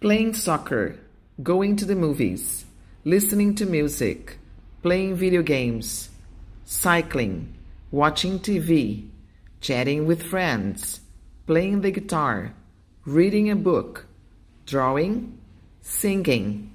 playing soccer, going to the movies, listening to music, playing video games, cycling, watching TV, chatting with friends, playing the guitar, reading a book, drawing, singing.